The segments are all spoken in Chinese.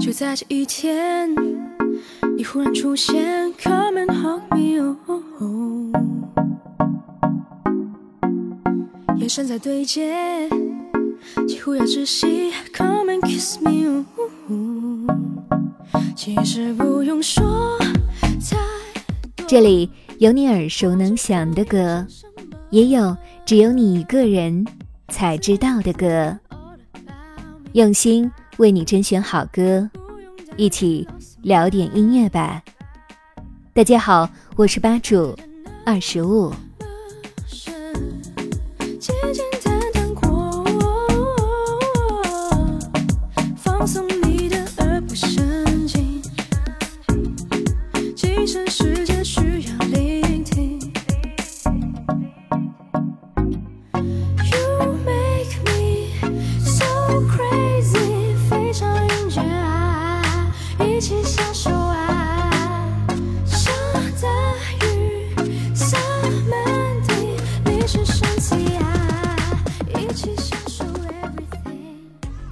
就在这一天，你忽然出现，Come and hug me，哦，眼神在对接，几乎要窒息，Come and kiss me，哦，其实不用说太多。这里有你耳熟能详的歌，也有只有你一个人才知道的歌。用心为你甄选好歌，一起聊点音乐吧。大家好，我是吧主二十五。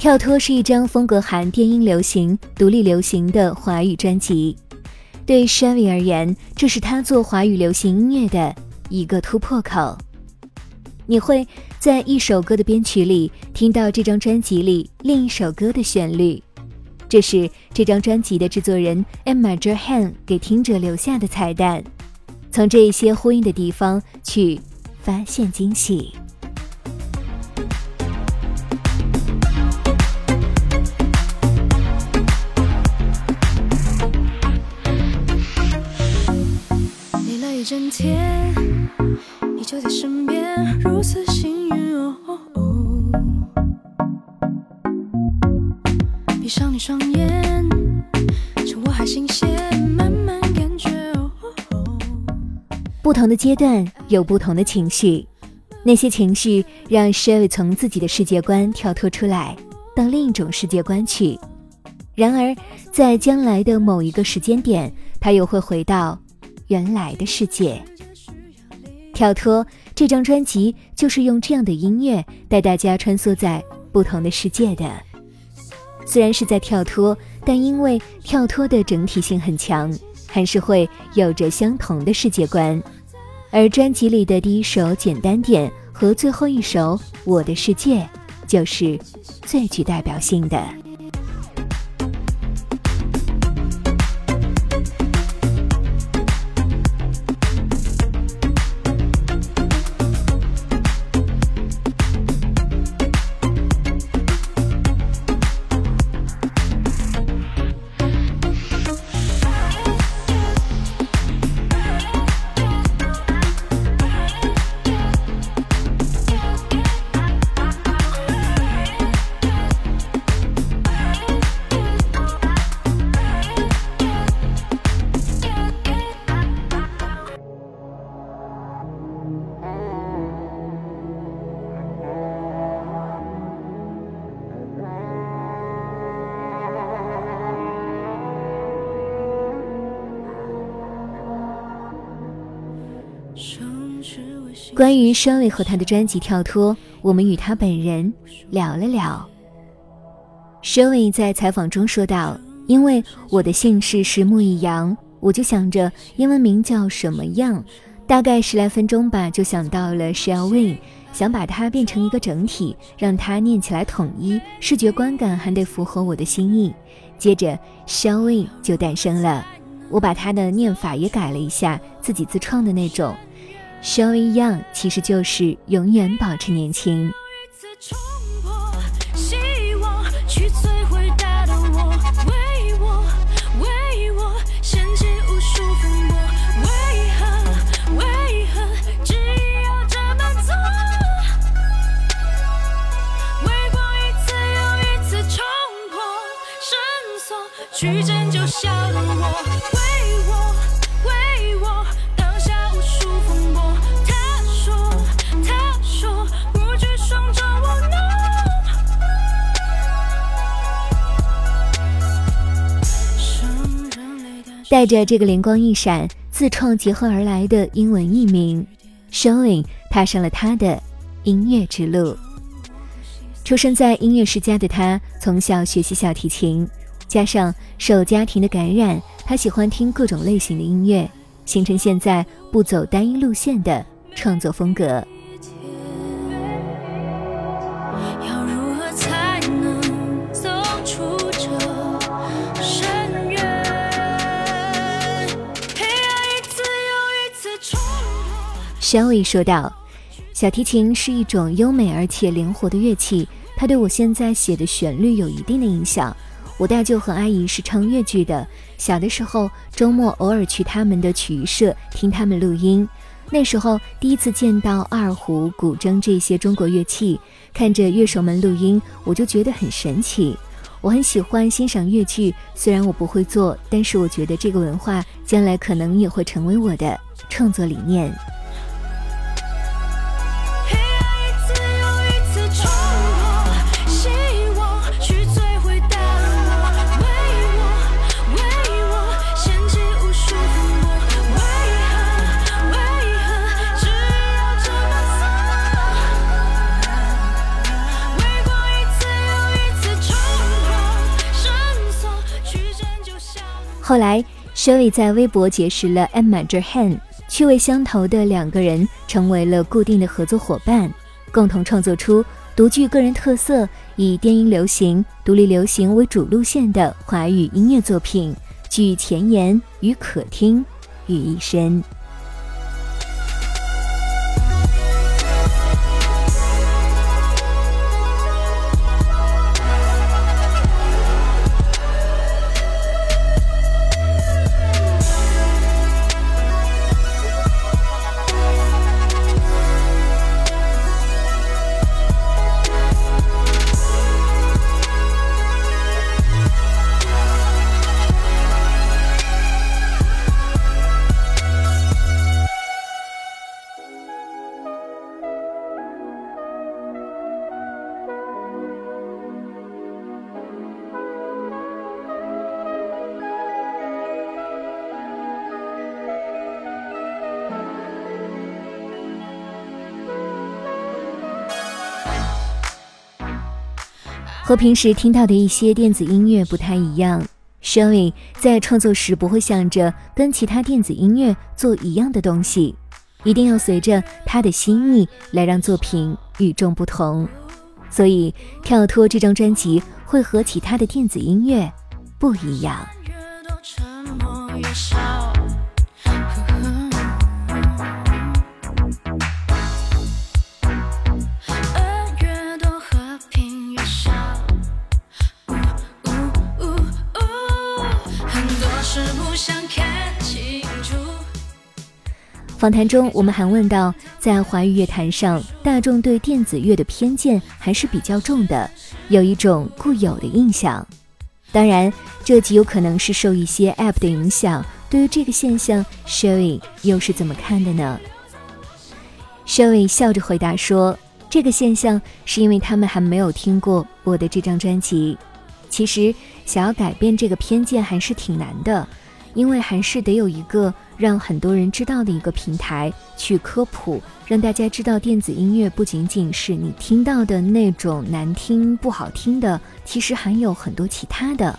跳脱是一张风格含电音流行、独立流行的华语专辑。对 Shelly 而言，这是他做华语流行音乐的一个突破口。你会在一首歌的编曲里听到这张专辑里另一首歌的旋律，这是这张专辑的制作人 Emma Johan 给听者留下的彩蛋。从这一些呼应的地方去发现惊喜。不同的阶段有不同的情绪，那些情绪让 Sherry 从自己的世界观跳脱出来，到另一种世界观去。然而，在将来的某一个时间点，他又会回到原来的世界。跳脱这张专辑就是用这样的音乐带大家穿梭在不同的世界的。虽然是在跳脱，但因为跳脱的整体性很强，还是会有着相同的世界观。而专辑里的第一首《简单点》和最后一首《我的世界》，就是最具代表性的。关于 Shelly 和他的专辑《跳脱》，我们与他本人聊了聊。Shelly 在采访中说道：“因为我的姓氏是木易阳，我就想着英文名叫什么样。大概十来分钟吧，就想到了 Shelly，想把它变成一个整体，让它念起来统一，视觉观感还得符合我的心意。接着 Shelly 就诞生了，我把它的念法也改了一下，自己自创的那种。” Showing young 其实就是永远保持年轻。一次冲破，希望去摧带着这个灵光一闪、自创结合而来的英文译名，Showing 踏上了他的音乐之路。出生在音乐世家的他，从小学习小提琴。加上受家庭的感染，他喜欢听各种类型的音乐，形成现在不走单一路线的创作风格。Shelly 说道：“小提琴是一种优美而且灵活的乐器，它对我现在写的旋律有一定的影响。我大舅和阿姨是唱越剧的，小的时候周末偶尔去他们的曲艺社听他们录音。那时候第一次见到二胡、古筝这些中国乐器，看着乐手们录音，我就觉得很神奇。我很喜欢欣赏越剧，虽然我不会做，但是我觉得这个文化将来可能也会成为我的创作理念。”后来，Shelly 在微博结识了 Emma Jerhan，趣味相投的两个人成为了固定的合作伙伴，共同创作出独具个人特色、以电音流行、独立流行为主路线的华语音乐作品，具前沿与可听于一身。和平时听到的一些电子音乐不太一样。Shelly 在创作时不会想着跟其他电子音乐做一样的东西，一定要随着他的心意来让作品与众不同。所以，《跳脱》这张专辑会和其他的电子音乐不一样。越多沉默越少，访谈中，我们还问到，在华语乐坛上，大众对电子乐的偏见还是比较重的，有一种固有的印象。当然，这极有可能是受一些 App 的影响。对于这个现象，Sherry 又是怎么看的呢？Sherry 笑着回答说：“这个现象是因为他们还没有听过我的这张专辑。其实，想要改变这个偏见还是挺难的。”因为还是得有一个让很多人知道的一个平台去科普，让大家知道电子音乐不仅仅是你听到的那种难听不好听的，其实还有很多其他的。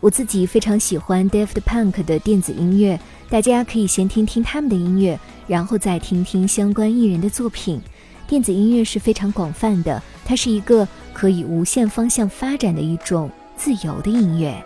我自己非常喜欢 Daft Punk 的电子音乐，大家可以先听听他们的音乐，然后再听听相关艺人的作品。电子音乐是非常广泛的，它是一个可以无限方向发展的一种自由的音乐。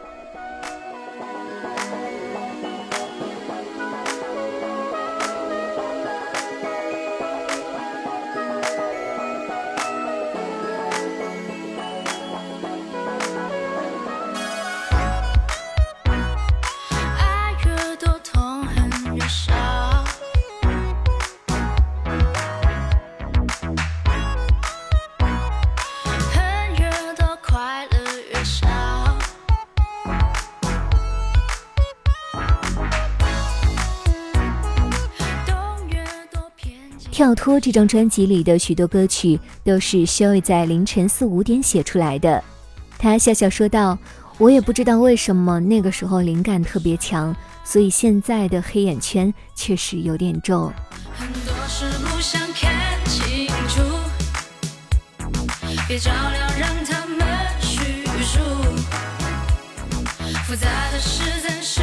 跳脱这张专辑里的许多歌曲都是肖伟在凌晨四五点写出来的。他笑笑说道：“我也不知道为什么那个时候灵感特别强，所以现在的黑眼圈确实有点重。别照亮，让他们叙述。复杂的事暂时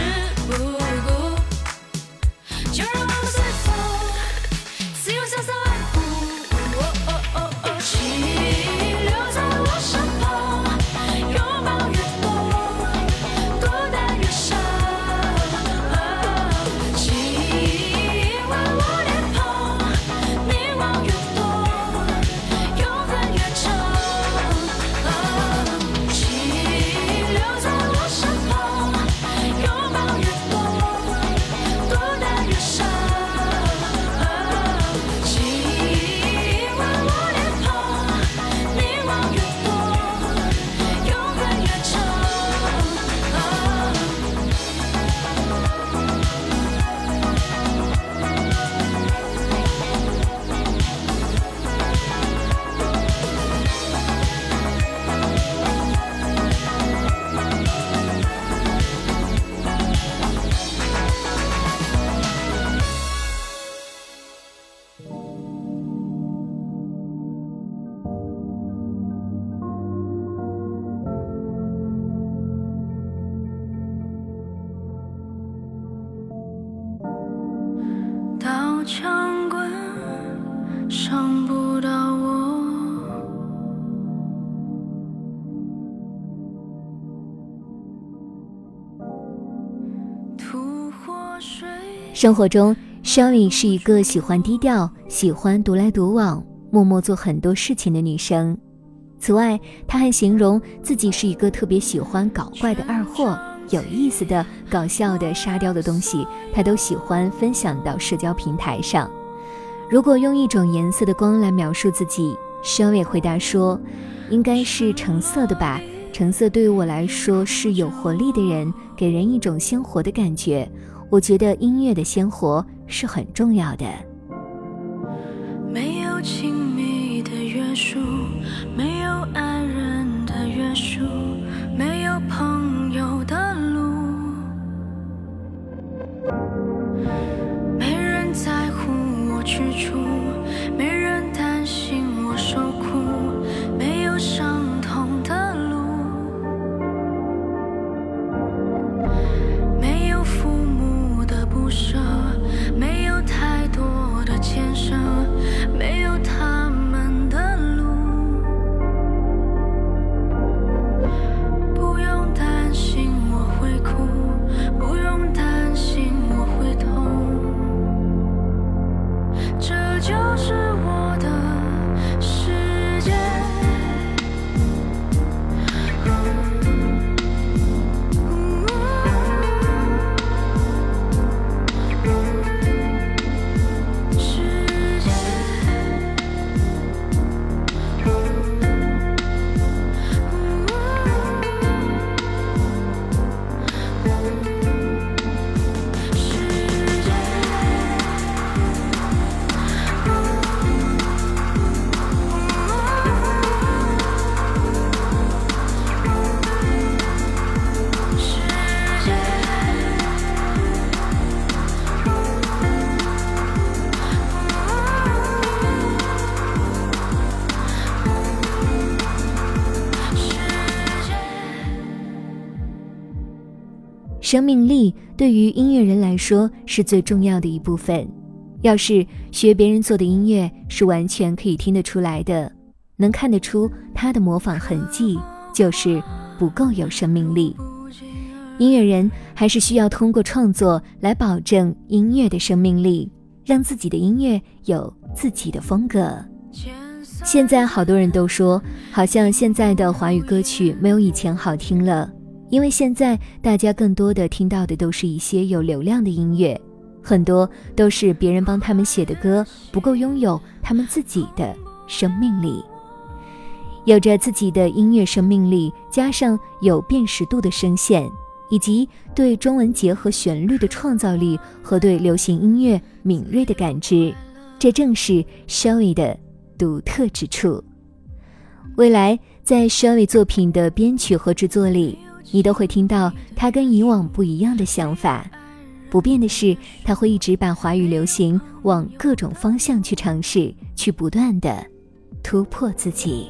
生活中，Shelly 是一个喜欢低调、喜欢独来独往、默默做很多事情的女生。此外，她还形容自己是一个特别喜欢搞怪的二货，有意思的、搞笑的、沙雕的东西，她都喜欢分享到社交平台上。如果用一种颜色的光来描述自己，Shelly 回答说：“应该是橙色的吧。橙色对于我来说是有活力的人，给人一种鲜活的感觉。我觉得音乐的鲜活是很重要的。没有情生命力对于音乐人来说是最重要的一部分。要是学别人做的音乐，是完全可以听得出来的，能看得出他的模仿痕迹，就是不够有生命力。音乐人还是需要通过创作来保证音乐的生命力，让自己的音乐有自己的风格。现在好多人都说，好像现在的华语歌曲没有以前好听了，因为现在大家更多的听到的都是一些有流量的音乐，很多都是别人帮他们写的歌，不够拥有他们自己的生命力。有着自己的音乐生命力，加上有辨识度的声线，以及对中文结合旋律的创造力和对流行音乐敏锐的感知，这正是 Shelly 的独特之处。未来在 Shelly 作品的编曲和制作里，你都会听到他跟以往不一样的想法。不变的是，他会一直把华语流行往各种方向去尝试，去不断的突破自己。